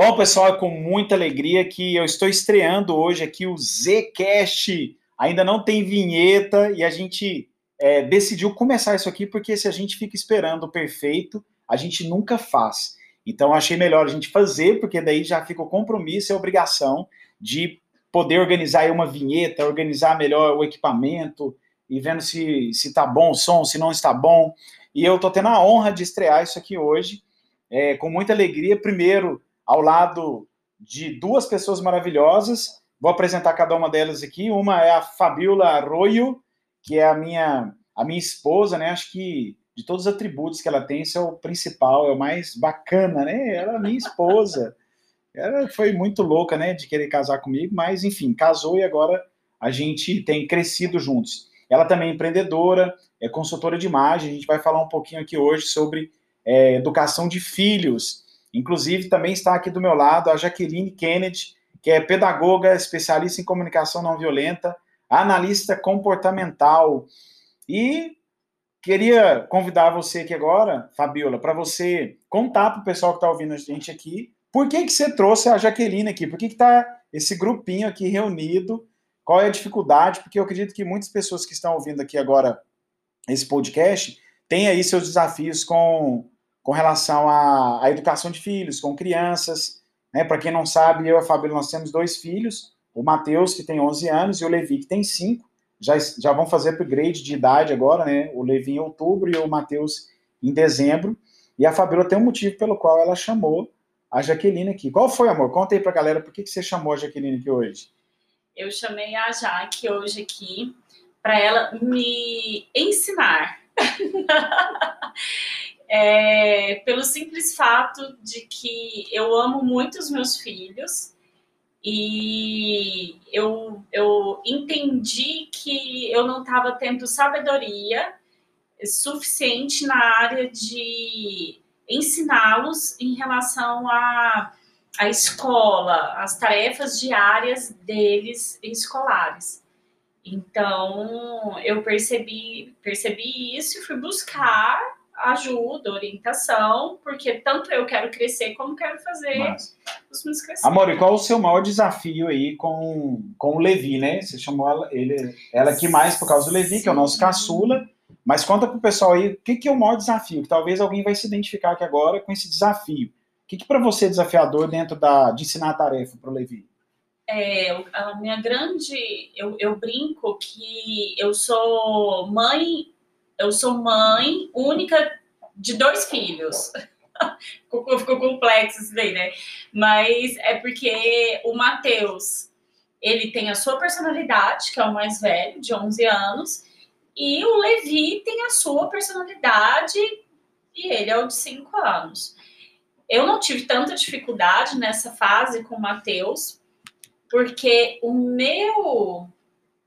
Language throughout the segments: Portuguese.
Bom, pessoal, é com muita alegria que eu estou estreando hoje aqui o Zcast. Ainda não tem vinheta e a gente é, decidiu começar isso aqui porque se a gente fica esperando o perfeito, a gente nunca faz. Então achei melhor a gente fazer, porque daí já fica o compromisso e a obrigação de poder organizar uma vinheta, organizar melhor o equipamento e vendo se se tá bom o som, se não está bom. E eu tô tendo a honra de estrear isso aqui hoje, é, com muita alegria. Primeiro, ao lado de duas pessoas maravilhosas. Vou apresentar cada uma delas aqui. Uma é a Fabiola Arroio, que é a minha, a minha esposa, né? Acho que de todos os atributos que ela tem, esse é o principal, é o mais bacana, né? Ela é minha esposa. Ela foi muito louca, né, de querer casar comigo, mas enfim, casou e agora a gente tem crescido juntos. Ela também é empreendedora, é consultora de imagem. A gente vai falar um pouquinho aqui hoje sobre é, educação de filhos. Inclusive, também está aqui do meu lado a Jaqueline Kennedy, que é pedagoga, especialista em comunicação não violenta, analista comportamental. E queria convidar você aqui agora, Fabiola, para você contar para o pessoal que está ouvindo a gente aqui, por que, que você trouxe a Jaqueline aqui? Por que está esse grupinho aqui reunido? Qual é a dificuldade? Porque eu acredito que muitas pessoas que estão ouvindo aqui agora esse podcast têm aí seus desafios com com relação à, à educação de filhos, com crianças. Né? Para quem não sabe, eu e a Fabíola, nós temos dois filhos, o Matheus, que tem 11 anos, e o Levi, que tem 5. Já, já vão fazer upgrade de idade agora, né? O Levi em outubro e o Matheus em dezembro. E a Fabíola tem um motivo pelo qual ela chamou a Jaqueline aqui. Qual foi, amor? Conta aí pra galera por que, que você chamou a Jaqueline aqui hoje. Eu chamei a Jaque hoje aqui para ela me ensinar. é, pelo simples fato de que eu amo muito os meus filhos e eu, eu entendi que eu não estava tendo sabedoria suficiente na área de ensiná-los em relação à, à escola, às tarefas diárias deles escolares. Então, eu percebi, percebi isso e fui buscar ajuda, orientação, porque tanto eu quero crescer como quero fazer Mas... os meus crescer. Amor, e qual o seu maior desafio aí com, com o Levi, né? Você chamou ela, ele, ela aqui mais por causa do Levi, Sim. que é o nosso caçula. Mas conta pro pessoal aí, o que, que é o maior desafio? Que talvez alguém vai se identificar aqui agora com esse desafio. O que, que para você é desafiador dentro da, de ensinar a tarefa para o Levi? É, a minha grande. Eu, eu brinco que eu sou mãe eu sou mãe única de dois filhos. ficou, ficou complexo isso daí, né? Mas é porque o Matheus, ele tem a sua personalidade, que é o mais velho, de 11 anos, e o Levi tem a sua personalidade, e ele é o de 5 anos. Eu não tive tanta dificuldade nessa fase com o Matheus, porque o meu,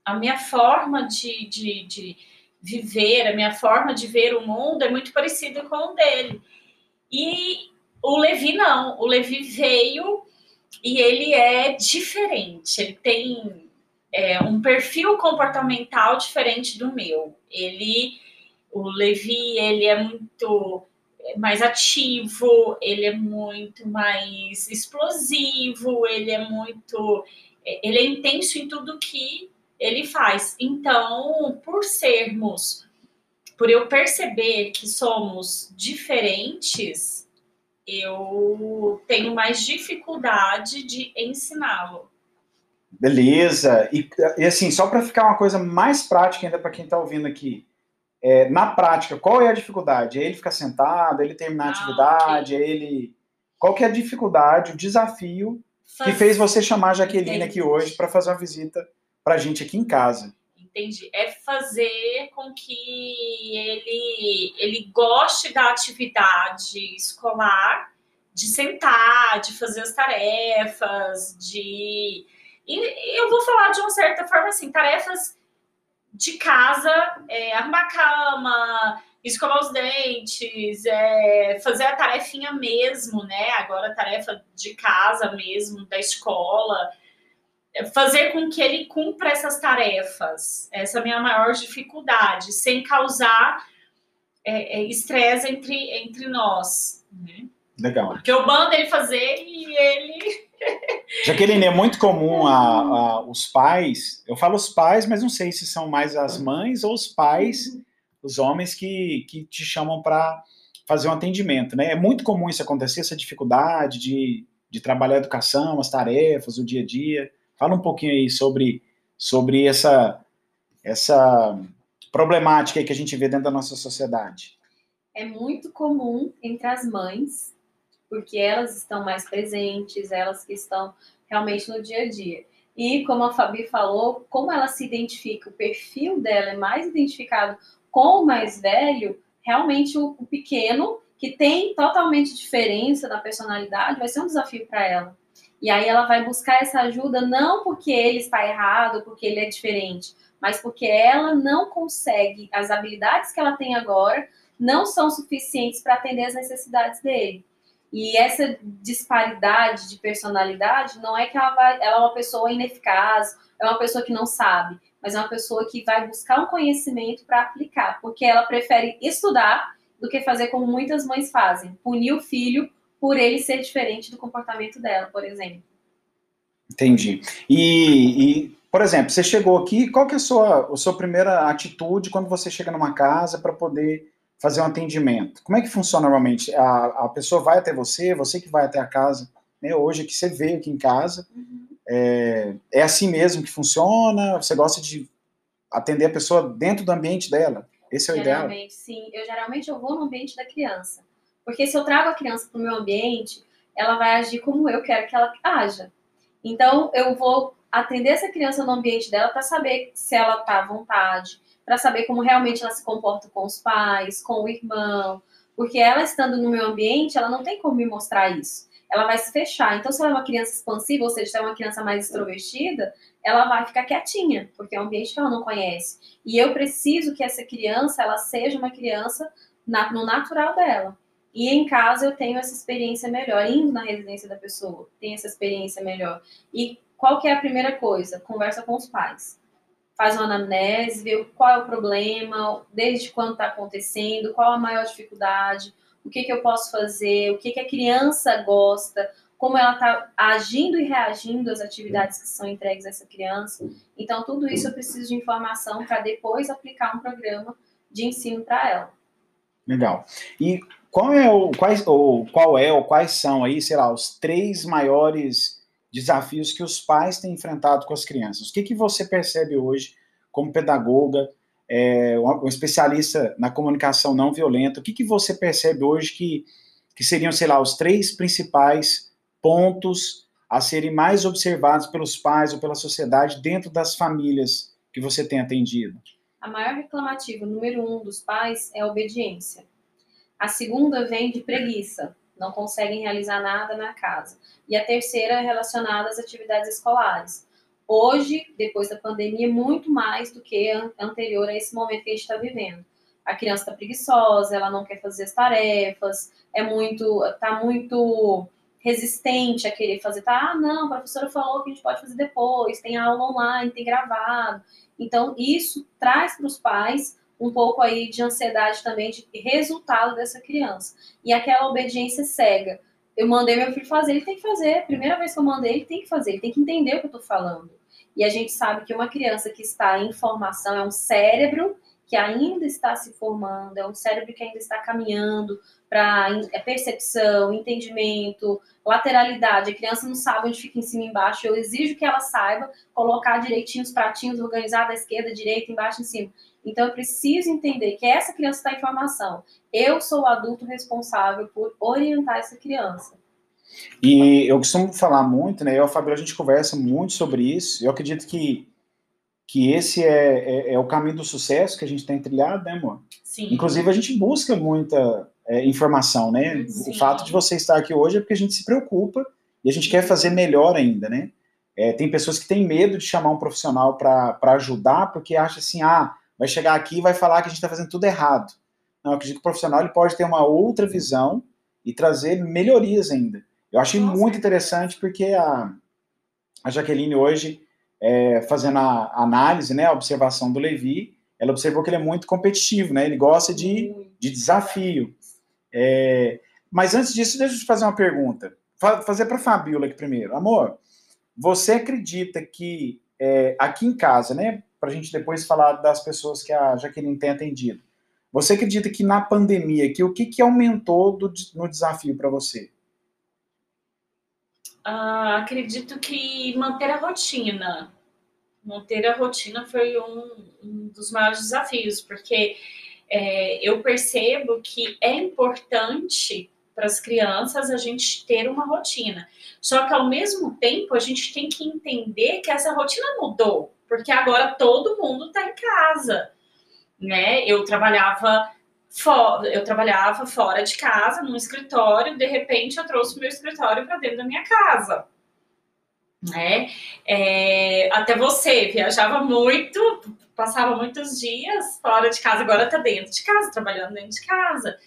a minha forma de, de, de viver, a minha forma de ver o mundo é muito parecida com o dele. E o Levi não, o Levi veio e ele é diferente, ele tem é, um perfil comportamental diferente do meu. Ele, o Levi, ele é muito mais ativo, ele é muito mais explosivo, ele é muito, ele é intenso em tudo que ele faz. Então, por sermos, por eu perceber que somos diferentes, eu tenho mais dificuldade de ensiná-lo. Beleza. E, e, assim, só para ficar uma coisa mais prática ainda para quem está ouvindo aqui. É, na prática, qual é a dificuldade? É ele ficar sentado, é ele terminar a ah, atividade, okay. é ele. Qual que é a dificuldade, o desafio Faz... que fez você chamar a Jaqueline Entendi. aqui hoje para fazer uma visita para a gente aqui em casa. Entendi. É fazer com que ele, ele goste da atividade escolar, de sentar, de fazer as tarefas, de. E eu vou falar de uma certa forma assim, tarefas de casa, é, arrumar cama, escovar os dentes, é, fazer a tarefinha mesmo, né? Agora a tarefa de casa mesmo, da escola fazer com que ele cumpra essas tarefas. Essa é a minha maior dificuldade, sem causar é, é, estresse é, entre, entre nós. Né? Legal. Porque eu mando ele fazer e ele. Jaqueline, é muito comum a, a, os pais, eu falo os pais, mas não sei se são mais as mães ou os pais, os homens que, que te chamam para fazer um atendimento, né? É muito comum isso acontecer, essa dificuldade de, de trabalhar a educação, as tarefas, o dia a dia. Fala um pouquinho aí sobre, sobre essa, essa problemática que a gente vê dentro da nossa sociedade. É muito comum entre as mães, porque elas estão mais presentes, elas que estão realmente no dia a dia. E como a Fabi falou, como ela se identifica, o perfil dela é mais identificado com o mais velho, realmente o, o pequeno, que tem totalmente diferença da personalidade, vai ser um desafio para ela. E aí ela vai buscar essa ajuda não porque ele está errado, porque ele é diferente, mas porque ela não consegue, as habilidades que ela tem agora não são suficientes para atender as necessidades dele. E essa disparidade de personalidade não é que ela, vai, ela é uma pessoa ineficaz, é uma pessoa que não sabe, mas é uma pessoa que vai buscar um conhecimento para aplicar, porque ela prefere estudar do que fazer como muitas mães fazem, punir o filho por ele ser diferente do comportamento dela, por exemplo. Entendi. E, e por exemplo, você chegou aqui, qual que é a sua, a sua primeira atitude quando você chega numa casa para poder fazer um atendimento? Como é que funciona normalmente? A, a pessoa vai até você, você que vai até a casa, né? Hoje que você veio aqui em casa, uhum. É, é assim mesmo que funciona? Você gosta de atender a pessoa dentro do ambiente dela? Esse é o ideal? Geralmente, sim. Eu geralmente eu vou no ambiente da criança. Porque se eu trago a criança para o meu ambiente, ela vai agir como eu quero que ela haja. Então, eu vou atender essa criança no ambiente dela para saber se ela está à vontade, para saber como realmente ela se comporta com os pais, com o irmão. Porque ela estando no meu ambiente, ela não tem como me mostrar isso ela vai se fechar. Então, se ela é uma criança expansiva, ou seja, se é uma criança mais extrovertida, ela vai ficar quietinha, porque é um ambiente que ela não conhece. E eu preciso que essa criança, ela seja uma criança na, no natural dela. E em casa eu tenho essa experiência melhor, indo na residência da pessoa, tem essa experiência melhor. E qual que é a primeira coisa? Conversa com os pais. Faz uma anamnese, vê qual é o problema, desde quando está acontecendo, qual a maior dificuldade, o que, que eu posso fazer, o que, que a criança gosta, como ela está agindo e reagindo às atividades que são entregues a essa criança. Então, tudo isso eu preciso de informação para depois aplicar um programa de ensino para ela. Legal. E qual é o quais ou qual é ou quais são aí, sei lá, os três maiores desafios que os pais têm enfrentado com as crianças? O que que você percebe hoje como pedagoga é, um, especialista na comunicação não violenta, o que, que você percebe hoje que, que seriam, sei lá, os três principais pontos a serem mais observados pelos pais ou pela sociedade dentro das famílias que você tem atendido? A maior reclamativa, número um, dos pais é a obediência. A segunda vem de preguiça, não conseguem realizar nada na casa. E a terceira é relacionada às atividades escolares hoje, depois da pandemia, muito mais do que anterior a esse momento que a gente está vivendo. A criança está preguiçosa, ela não quer fazer as tarefas, é muito, está muito resistente a querer fazer, tá? Ah, não, a professora falou que a gente pode fazer depois, tem aula online, tem gravado. Então, isso traz para os pais um pouco aí de ansiedade também de resultado dessa criança. E aquela obediência cega. Eu mandei meu filho fazer, ele tem que fazer. Primeira vez que eu mandei, ele tem que fazer, ele tem que entender o que eu estou falando. E a gente sabe que uma criança que está em formação é um cérebro que ainda está se formando, é um cérebro que ainda está caminhando para é percepção, entendimento, lateralidade. A criança não sabe onde fica em cima e embaixo. Eu exijo que ela saiba colocar direitinho os pratinhos organizados à esquerda, direita, embaixo, em cima. Então eu preciso entender que essa criança está em formação. Eu sou o adulto responsável por orientar essa criança. E eu costumo falar muito, né? Eu e a Fabiola, a gente conversa muito sobre isso. Eu acredito que, que esse é, é, é, o caminho do sucesso que a gente tem trilhado, né, amor? Sim. Inclusive, a gente busca muita é, informação, né? Sim. O fato de você estar aqui hoje é porque a gente se preocupa e a gente quer fazer melhor ainda, né? É, tem pessoas que têm medo de chamar um profissional para ajudar porque acha assim, ah, vai chegar aqui e vai falar que a gente está fazendo tudo errado. Não, eu acredito que o profissional ele pode ter uma outra visão e trazer melhorias ainda. Eu achei Nossa, muito interessante porque a, a Jaqueline hoje, é, fazendo a análise, né, a observação do Levi, ela observou que ele é muito competitivo, né? Ele gosta de, de desafio. É, Mas antes disso, deixa eu te fazer uma pergunta. Fazer para a Fabiola aqui primeiro. Amor, você acredita que é, aqui em casa, né? Para a gente depois falar das pessoas que a Jaqueline tem atendido. Você acredita que na pandemia, que o que, que aumentou do, no desafio para você? Uh, acredito que manter a rotina. Manter a rotina foi um, um dos maiores desafios, porque é, eu percebo que é importante para as crianças a gente ter uma rotina. Só que ao mesmo tempo a gente tem que entender que essa rotina mudou, porque agora todo mundo está em casa, né? Eu trabalhava fora, eu trabalhava fora de casa, num escritório, de repente eu trouxe meu escritório para dentro da minha casa. Né? É, até você viajava muito, passava muitos dias fora de casa, agora está dentro de casa, trabalhando dentro de casa.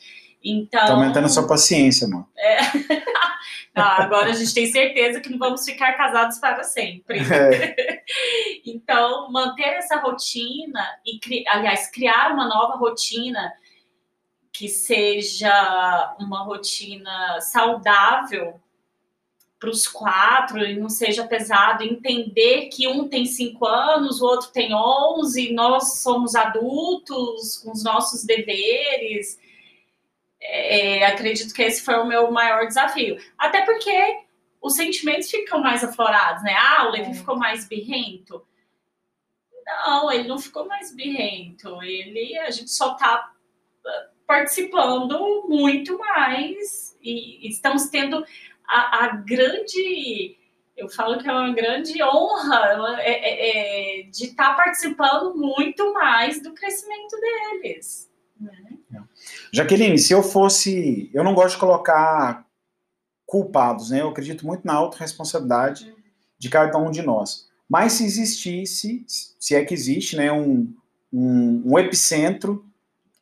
Então. Tá aumentando a sua paciência, mano. É. ah, agora a gente tem certeza que não vamos ficar casados para sempre. É. então, manter essa rotina e, aliás, criar uma nova rotina que seja uma rotina saudável para os quatro e não seja pesado, entender que um tem cinco anos, o outro tem onze, nós somos adultos com os nossos deveres. É, acredito que esse foi o meu maior desafio. Até porque os sentimentos ficam mais aflorados, né? Ah, o Levi é. ficou mais birrento. Não, ele não ficou mais birrento. Ele, a gente só tá participando muito mais e estamos tendo a, a grande eu falo que é uma grande honra é, é, é, de estar tá participando muito mais do crescimento deles. Né? É. Jaqueline, se eu fosse. Eu não gosto de colocar culpados, né? Eu acredito muito na autorresponsabilidade uhum. de cada um de nós. Mas se existisse, se é que existe, né, um, um, um epicentro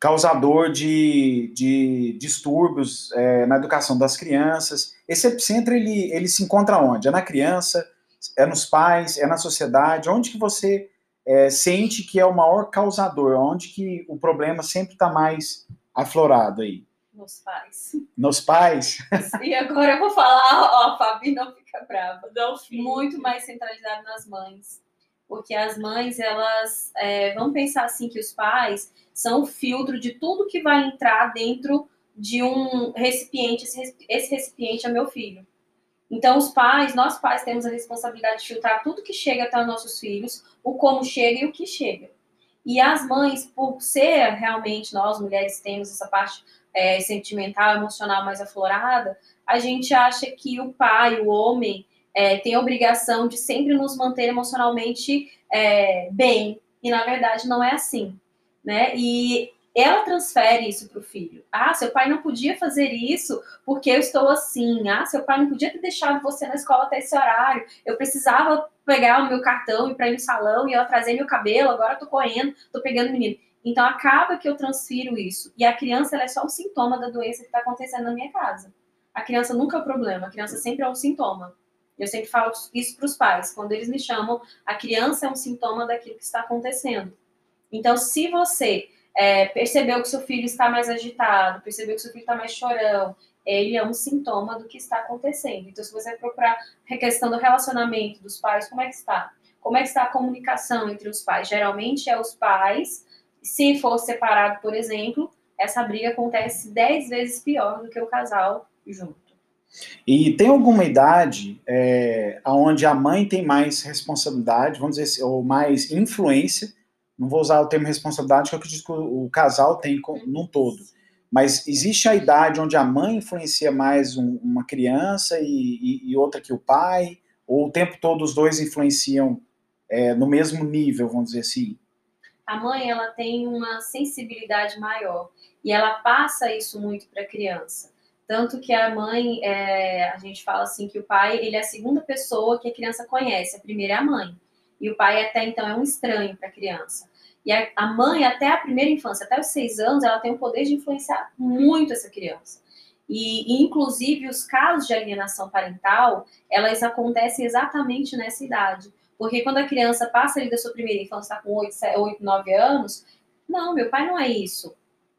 causador de, de distúrbios é, na educação das crianças. Esse epicentro, ele, ele se encontra onde? É na criança, é nos pais, é na sociedade? Onde que você é, sente que é o maior causador? Onde que o problema sempre está mais aflorado aí? Nos pais. Nos pais? E agora eu vou falar, ó, Fabi, não fica brava. Não, Muito mais centralizado nas mães. Porque as mães, elas é, vão pensar assim que os pais são o filtro de tudo que vai entrar dentro de um recipiente. Esse recipiente é meu filho. Então, os pais, nós pais temos a responsabilidade de filtrar tudo que chega até os nossos filhos, o como chega e o que chega. E as mães, por ser realmente nós mulheres temos essa parte é, sentimental, emocional mais aflorada, a gente acha que o pai, o homem, é, tem a obrigação de sempre nos manter emocionalmente é, bem. E na verdade não é assim né? E ela transfere isso para o filho. Ah, seu pai não podia fazer isso porque eu estou assim. Ah, seu pai não podia ter deixado você na escola até esse horário. Eu precisava pegar o meu cartão e para ir no salão e ela trazer meu cabelo. Agora eu correndo, tô pegando o menino. Então acaba que eu transfiro isso. E a criança é só um sintoma da doença que está acontecendo na minha casa. A criança nunca é o problema, a criança sempre é um sintoma. Eu sempre falo isso para os pais. Quando eles me chamam, a criança é um sintoma daquilo que está acontecendo. Então, se você é, percebeu que seu filho está mais agitado, percebeu que seu filho está mais chorão, ele é um sintoma do que está acontecendo. Então, se você procurar a questão do relacionamento dos pais, como é que está? Como é que está a comunicação entre os pais? Geralmente é os pais, se for separado, por exemplo, essa briga acontece dez vezes pior do que o casal junto. E tem alguma idade é, onde a mãe tem mais responsabilidade, vamos dizer, assim, ou mais influência não vou usar o termo responsabilidade, que eu acredito que o, o casal tem num todo. Mas existe a idade onde a mãe influencia mais um, uma criança e, e, e, outra que o pai, ou o tempo todo os dois influenciam é, no mesmo nível, vamos dizer assim? A mãe ela tem uma sensibilidade maior e ela passa isso muito para a criança. Tanto que a mãe, é, a gente fala assim que o pai ele é a segunda pessoa que a criança conhece, a primeira é a mãe. E o pai até então é um estranho para a criança. E a, a mãe, até a primeira infância, até os seis anos, ela tem o poder de influenciar muito essa criança. E, e, inclusive, os casos de alienação parental, elas acontecem exatamente nessa idade. Porque quando a criança passa ali da sua primeira infância, está com 8, 8, 9 anos, não, meu pai não é isso.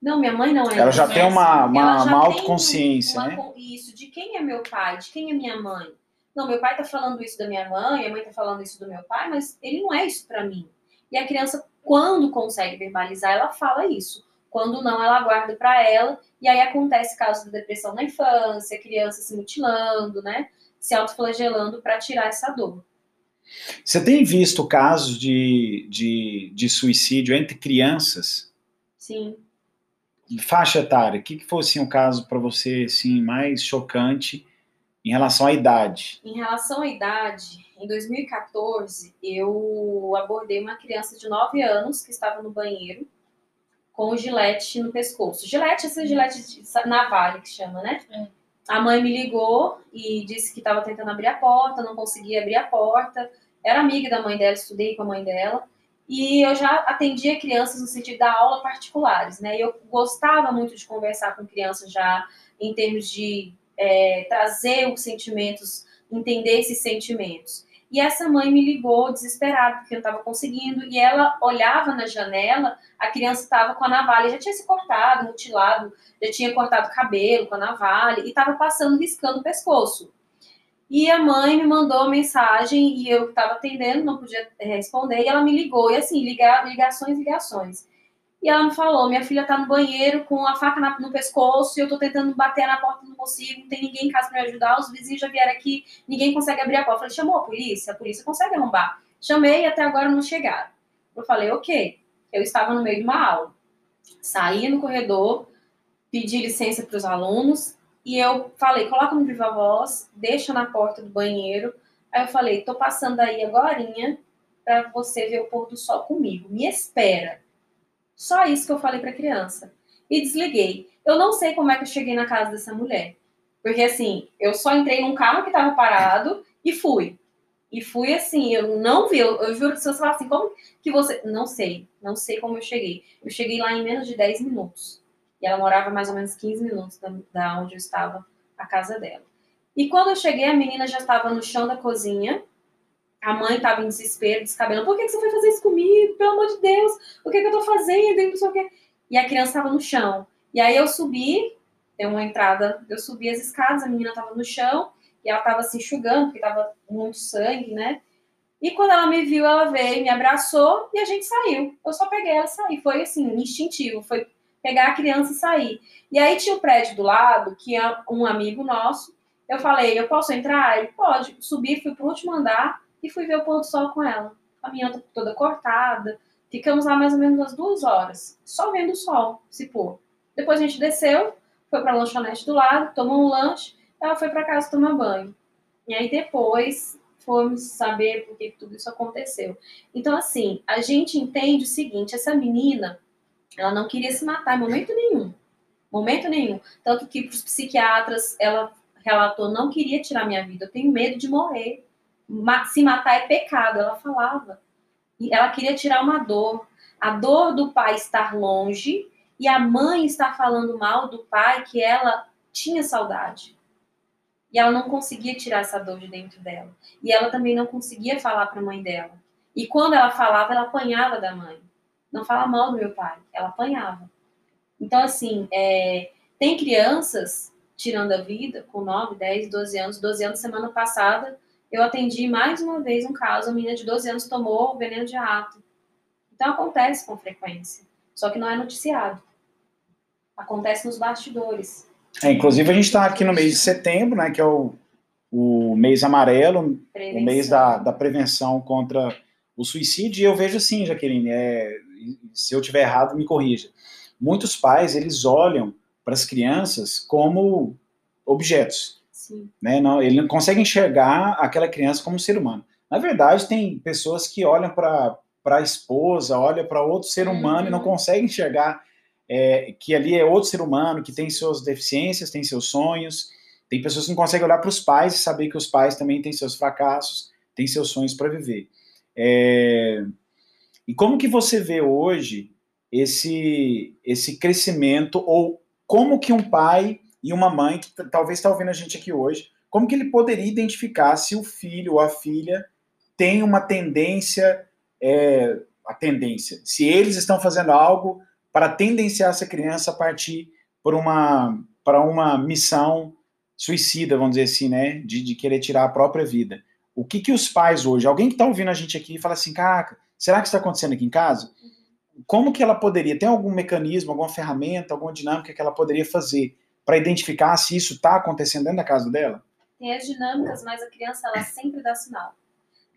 Não, minha mãe não é. Ela já tem uma, uma, Ela já uma tem autoconsciência, uma né? Isso, de quem é meu pai, de quem é minha mãe. Não, meu pai tá falando isso da minha mãe, a mãe tá falando isso do meu pai, mas ele não é isso pra mim. E a criança, quando consegue verbalizar, ela fala isso. Quando não, ela guarda pra ela. E aí acontece casos de depressão na infância, criança se mutilando, né? Se autoflagelando pra tirar essa dor. Você tem visto casos de, de, de suicídio entre crianças? Sim. Faixa etária, o que, que foi assim, um caso para você assim, mais chocante em relação à idade? Em relação à idade, em 2014, eu abordei uma criança de 9 anos que estava no banheiro com o gilete no pescoço. Gilete, essa gilete de navalha que chama, né? É. A mãe me ligou e disse que estava tentando abrir a porta, não conseguia abrir a porta. Era amiga da mãe dela, estudei com a mãe dela. E eu já atendia crianças no sentido da aula particulares, né? E eu gostava muito de conversar com crianças já em termos de é, trazer os sentimentos, entender esses sentimentos. E essa mãe me ligou desesperada, porque eu não estava conseguindo, e ela olhava na janela, a criança estava com a navalha, já tinha se cortado, mutilado, já tinha cortado o cabelo com a navalha, e estava passando, riscando o pescoço. E a mãe me mandou uma mensagem, e eu estava atendendo, não podia responder, e ela me ligou, e assim, liga, ligações, ligações. E ela me falou: minha filha tá no banheiro com a faca na- no pescoço e eu tô tentando bater na porta, não consigo, não tem ninguém em casa pra me ajudar, os vizinhos já vieram aqui, ninguém consegue abrir a porta. Eu falei: chamou a polícia? A polícia consegue arrombar. Chamei e até agora não chegaram. Eu falei: ok. Eu estava no meio de uma aula. Saí no corredor, pedi licença para os alunos e eu falei: coloca no viva voz, deixa na porta do banheiro. Aí eu falei: tô passando aí agorinha para você ver o pôr do sol comigo. Me espera. Só isso que eu falei para criança. E desliguei. Eu não sei como é que eu cheguei na casa dessa mulher. Porque assim, eu só entrei num carro que estava parado e fui. E fui assim, eu não vi, eu, eu juro que se você falar assim, como que você. Não sei, não sei como eu cheguei. Eu cheguei lá em menos de 10 minutos. E ela morava mais ou menos 15 minutos da, da onde eu estava, a casa dela. E quando eu cheguei, a menina já estava no chão da cozinha. A mãe estava em desespero, descabelando. Por que, que você foi fazer isso comigo? Pelo amor de Deus, o que, que eu tô fazendo? E não sei o quê. E a criança estava no chão. E aí eu subi, tem uma entrada, eu subi as escadas, a menina estava no chão e ela estava se enxugando, porque estava muito sangue, né? E quando ela me viu, ela veio, me abraçou e a gente saiu. Eu só peguei ela e saí. Foi assim, instintivo, foi pegar a criança e sair. E aí tinha o prédio do lado, que é um amigo nosso. Eu falei, eu posso entrar? Ele pode. Subi, fui pro último andar e fui ver o pôr do sol com ela. A minha toda cortada. Ficamos lá mais ou menos umas duas horas, só vendo o sol se pôr. Depois a gente desceu, foi pra lanchonete do lado, tomou um lanche, ela foi para casa tomar banho. E aí depois fomos saber por que que tudo isso aconteceu. Então, assim, a gente entende o seguinte: essa menina, ela não queria se matar em momento nenhum. Momento nenhum. Tanto que para os psiquiatras, ela relatou: não queria tirar minha vida, eu tenho medo de morrer. Se matar é pecado, ela falava. E ela queria tirar uma dor. A dor do pai estar longe e a mãe estar falando mal do pai que ela tinha saudade. E ela não conseguia tirar essa dor de dentro dela. E ela também não conseguia falar para a mãe dela. E quando ela falava, ela apanhava da mãe. Não fala mal do meu pai, ela apanhava. Então, assim, é, tem crianças tirando a vida com 9, 10, 12 anos. 12 anos, semana passada, eu atendi mais uma vez um caso, a menina de 12 anos tomou veneno de rato. Então, acontece com frequência. Só que não é noticiado. Acontece nos bastidores. É, inclusive, a gente está aqui no mês de setembro, né, que é o, o mês amarelo, o mês da, da prevenção contra o suicídio, e eu vejo assim, Jaqueline, é, se eu tiver errado, me corrija. Muitos pais, eles olham para as crianças como objetos, Sim. né? Não, ele não consegue enxergar aquela criança como um ser humano. Na verdade, tem pessoas que olham para a esposa, olham para outro ser humano e não Uhum. conseguem enxergar é, que ali é outro ser humano, que tem suas deficiências, tem seus sonhos. Tem pessoas que não conseguem olhar para os pais e saber que os pais também têm seus fracassos, têm seus sonhos para viver. É, E como que você vê hoje esse, esse crescimento, ou como que um pai e uma mãe, que talvez está ouvindo a gente aqui hoje, como que ele poderia identificar se o filho ou a filha tem uma tendência, é, a tendência, se eles estão fazendo algo para tendenciar essa criança a partir por uma, para uma missão suicida, vamos dizer assim, né? De, de querer tirar a própria vida. O que, que os pais hoje, alguém que está ouvindo a gente aqui fala assim, cara, será que está acontecendo aqui em casa? Como que ela poderia, tem algum mecanismo, alguma ferramenta, alguma dinâmica que ela poderia fazer para identificar se isso está acontecendo dentro da casa dela? Tem as dinâmicas, mas a criança ela sempre dá sinal.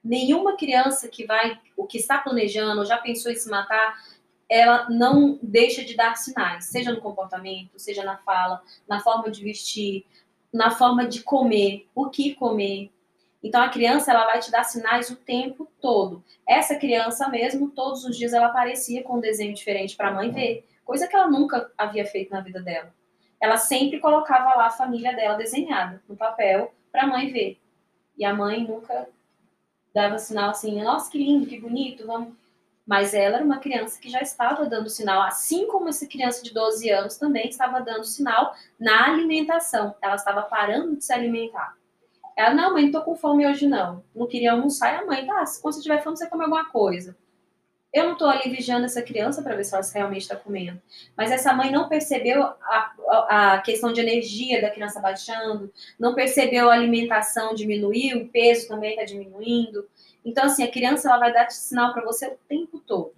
Nenhuma criança que vai, o que está planejando, já pensou em se matar, ela não deixa de dar sinais, seja no comportamento, seja na fala, na forma de vestir, na forma de comer, o que comer. Então a criança ela vai te dar sinais o tempo todo. Essa criança mesmo, todos os dias ela aparecia com um desenho diferente para a mãe ver, coisa que ela nunca havia feito na vida dela. Ela sempre colocava lá a família dela desenhada no papel para a mãe ver. E a mãe nunca dava sinal assim, nossa, que lindo, que bonito, vamos mas ela era uma criança que já estava dando sinal, assim como essa criança de 12 anos também estava dando sinal na alimentação. Ela estava parando de se alimentar. Ela, não, mãe, não tô com fome hoje não. Não queria almoçar. E a mãe, tá, quando você tiver fome, você come alguma coisa. Eu não estou ali vigiando essa criança para ver se ela realmente está comendo. Mas essa mãe não percebeu a, a, a, questão de energia da criança baixando, não percebeu a alimentação diminuir, o peso também está diminuindo. Então, assim, a criança ela vai dar sinal para você o tempo todo.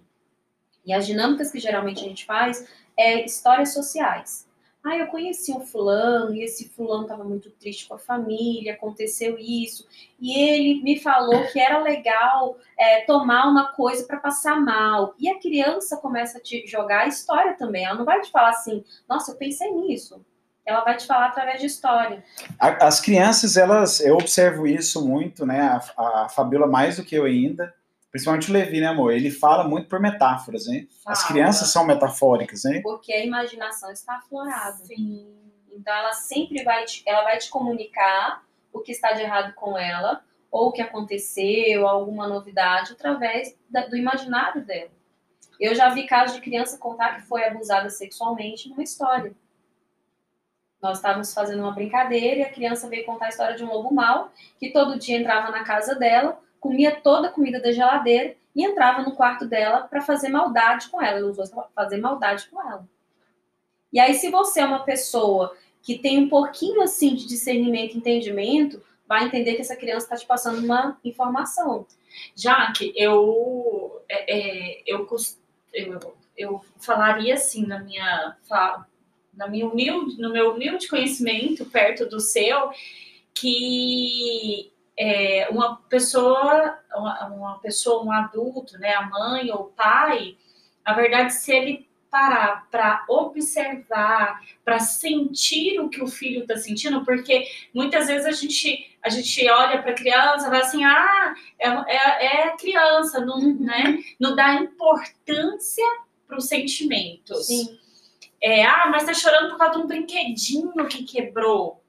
E as dinâmicas que geralmente a gente faz é histórias sociais. Ah, eu conheci um fulano e esse fulano estava muito triste com a família, aconteceu isso. E ele me falou que era legal é, tomar uma coisa para passar mal. E a criança começa a te jogar a história também. Ela não vai te falar assim, nossa, eu pensei nisso ela vai te falar através de história. As crianças, elas, eu observo isso muito, né? A, a Fabiola mais do que eu ainda, principalmente o Levi, né, amor? Ele fala muito por metáforas, né? Fala. As crianças são metafóricas, né? Porque a imaginação está aflorada. Sim. Então ela sempre vai te, ela vai te comunicar o que está de errado com ela, ou o que aconteceu, alguma novidade, através da, do imaginário dela. Eu já vi casos de criança contar que foi abusada sexualmente numa história. Nós estávamos fazendo uma brincadeira e a criança veio contar a história de um lobo mau que todo dia entrava na casa dela, comia toda a comida da geladeira e entrava no quarto dela para fazer maldade com ela. Ele usou fazer maldade com ela. E aí, se você é uma pessoa que tem um pouquinho assim de discernimento e entendimento, vai entender que essa criança está te passando uma informação. Jaque, eu, é, é, eu, eu, eu falaria assim na minha na minha humilde, no meu humilde conhecimento, perto do seu, que é, uma pessoa, uma, uma, pessoa, um adulto, né, a mãe ou o pai, na verdade, se ele parar para observar, para sentir o que o filho está sentindo, porque muitas vezes a gente a gente olha para a criança e vai assim, ah, é, é, é criança, não, uhum. né, não dá importância para os sentimentos. Sim. É, ah, mas tá chorando por causa de um brinquedinho que quebrou.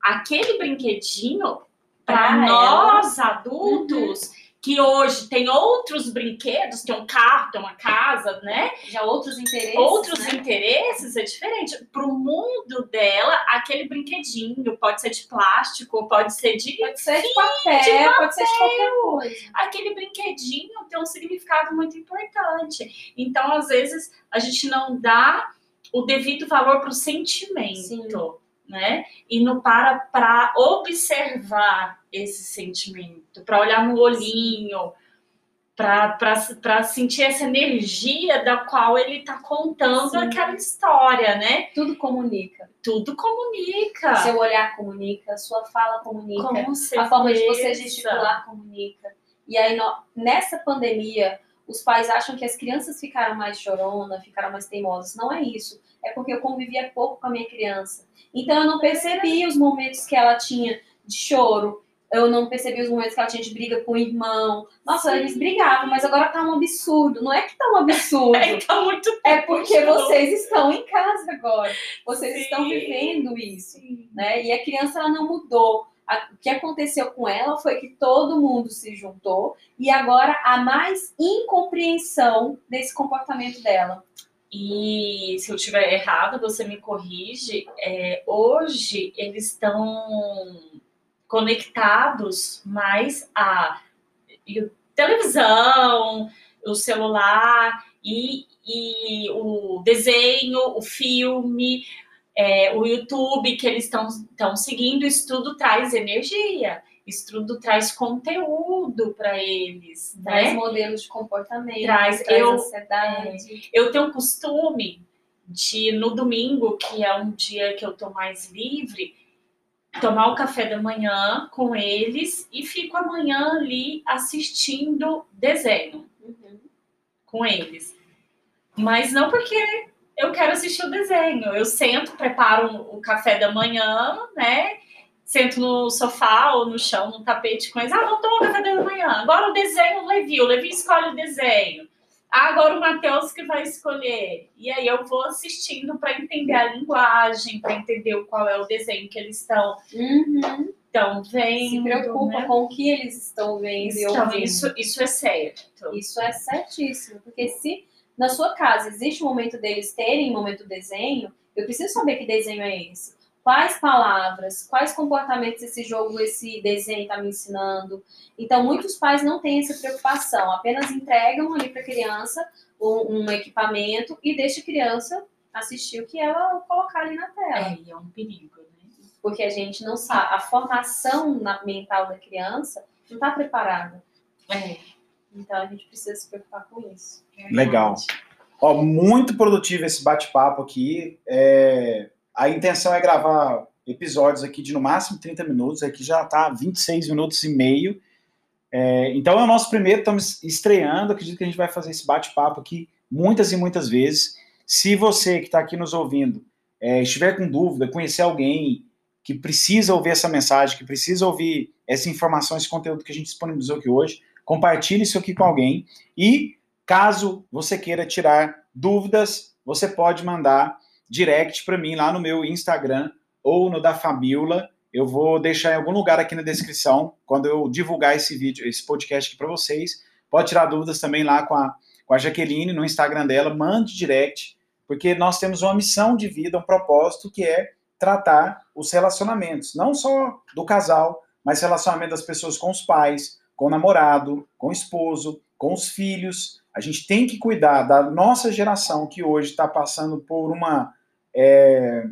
Aquele brinquedinho, para nós adultos, uhum. que hoje tem outros brinquedos, tem um carro, tem uma casa, né? Já outros interesses. Outros né? interesses é diferente. Para o mundo dela, aquele brinquedinho pode ser de plástico, pode ser de. Pode ser de papel, de papel, pode ser de qualquer coisa. Aquele brinquedinho tem um significado muito importante. Então, às vezes, a gente não dá o devido valor para o sentimento, Sim. Né? E não para para observar esse sentimento, para olhar no olhinho, para sentir essa energia da qual ele está contando Sim. aquela história, né? Tudo comunica. Tudo comunica. Seu olhar comunica, sua fala comunica, a forma de você gesticular comunica. E aí, nessa pandemia, os pais acham que as crianças ficaram mais chorona, ficaram mais teimosas. Não é isso. É porque eu convivia pouco com a minha criança. Então eu não percebi os momentos que ela tinha de choro. Eu não percebi os momentos que ela tinha de briga com o irmão. Nossa, Sim. eles brigavam, mas agora tá um absurdo. Não é que tá um absurdo. é, tá muito é porque vocês estão em casa agora. Vocês Sim. estão vivendo isso. Né? E a criança ela não mudou o que aconteceu com ela foi que todo mundo se juntou e agora há mais incompreensão desse comportamento dela. E se eu tiver errado, você me corrige. É, hoje eles estão conectados mais a televisão, o celular E, e o desenho, o filme, é, o YouTube que eles estão seguindo, isso tudo traz energia, isso tudo traz conteúdo para eles. Traz né? modelos de comportamento, Traz- traz, eu- ansiedade. Eu tenho um costume de, no domingo, que é um dia que eu tô mais livre, tomar o café da manhã com eles e fico amanhã ali assistindo desenho Uhum. com eles. Mas não porque eu quero assistir o desenho. Eu sento, preparo o café da manhã, né? Sento no sofá ou no chão, no tapete com eles. Ah, vamos tomar o café da manhã. Agora o desenho, o Levi. O Levi escolhe o desenho. Ah, agora o Matheus que vai escolher. E aí eu vou assistindo para entender a linguagem, para entender qual é o desenho que eles estão Uhum. estão vendo. Se preocupa né? com o que eles estão vendo e Então, ouvindo. isso, isso é certo. Isso é certíssimo, porque se na sua casa existe um momento deles terem um momento desenho, eu preciso saber que desenho é esse. Quais palavras, quais comportamentos esse jogo, esse desenho está me ensinando. Então, muitos pais não têm essa preocupação, apenas entregam ali para a criança um, um equipamento e deixa a criança assistir o que ela colocar ali na tela. É, e é um perigo, né? Porque a gente não sabe, a formação na- mental da criança não está preparada. É, Então, a gente precisa se preocupar com isso. Legal. Ó, muito produtivo esse bate-papo aqui. É, A intenção é gravar episódios aqui de no máximo 30 minutos. Aqui já está 26 minutos e meio. É, então é o nosso primeiro, estamos estreando. Acredito que a gente vai fazer esse bate-papo aqui muitas e muitas vezes. Se você que está aqui nos ouvindo é, estiver com dúvida, conhecer alguém que precisa ouvir essa mensagem, que precisa ouvir essa informação, esse conteúdo que a gente disponibilizou aqui hoje, compartilhe isso aqui com alguém. E caso você queira tirar dúvidas, você pode mandar direct para mim lá no meu Instagram ou no da Fabiola. Eu vou deixar em algum lugar aqui na descrição quando eu divulgar esse vídeo, esse podcast aqui para vocês. Pode tirar dúvidas também lá com a, com a Jaqueline no Instagram dela, mande direct, porque nós temos uma missão de vida, um propósito que é tratar os relacionamentos, não só do casal, mas relacionamento das pessoas com os pais, com o namorado, com o esposo, com os filhos. A gente tem que cuidar da nossa geração que hoje está passando por uma, é,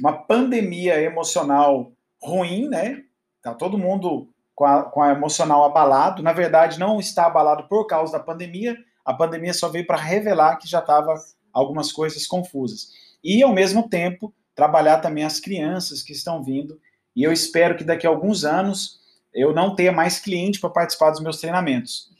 uma pandemia emocional ruim, né? Tá todo mundo com a, com a emocional abalado. Na verdade, não está abalado por causa da pandemia. A pandemia só veio para revelar que já estava algumas coisas confusas. E, ao mesmo tempo, trabalhar também as crianças que estão vindo. E eu espero que daqui a alguns anos eu não tenha mais cliente para participar dos meus treinamentos.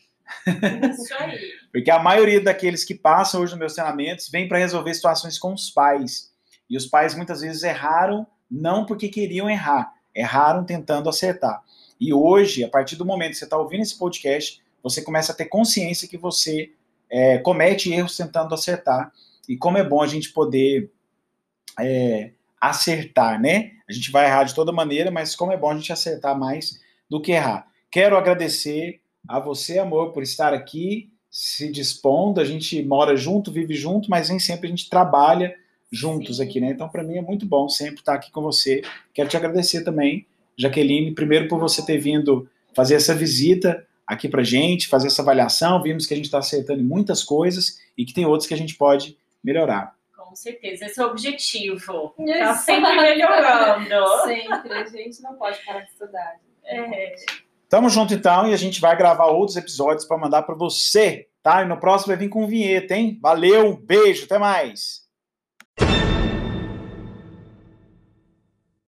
Isso aí. Porque a maioria daqueles que passam hoje nos meus treinamentos vem para resolver situações com os pais. E os pais muitas vezes erraram não porque queriam errar, erraram tentando acertar. E hoje, a partir do momento que você está ouvindo esse podcast, você começa a ter consciência que você é, comete erros tentando acertar. E como é bom a gente poder é, acertar, né? A gente vai errar de toda maneira, mas como é bom a gente acertar mais do que errar. Quero agradecer a você, amor, por estar aqui, se dispondo. A gente mora junto, vive junto, mas nem sempre a gente trabalha juntos Sim. aqui, né? Então, para mim é muito bom sempre estar aqui com você. Quero te agradecer também, Jaqueline, primeiro por você ter vindo fazer essa visita aqui pra gente, fazer essa avaliação. Vimos que a gente está acertando em muitas coisas e que tem outras que a gente pode melhorar. Com certeza, esse é o objetivo. Tá Exato. sempre melhorando. Sempre, a gente não pode parar de estudar. É. Tamo junto então e a gente vai gravar outros episódios para mandar para você, tá? E no próximo vai vir com vinheta, hein? Valeu, beijo, até mais.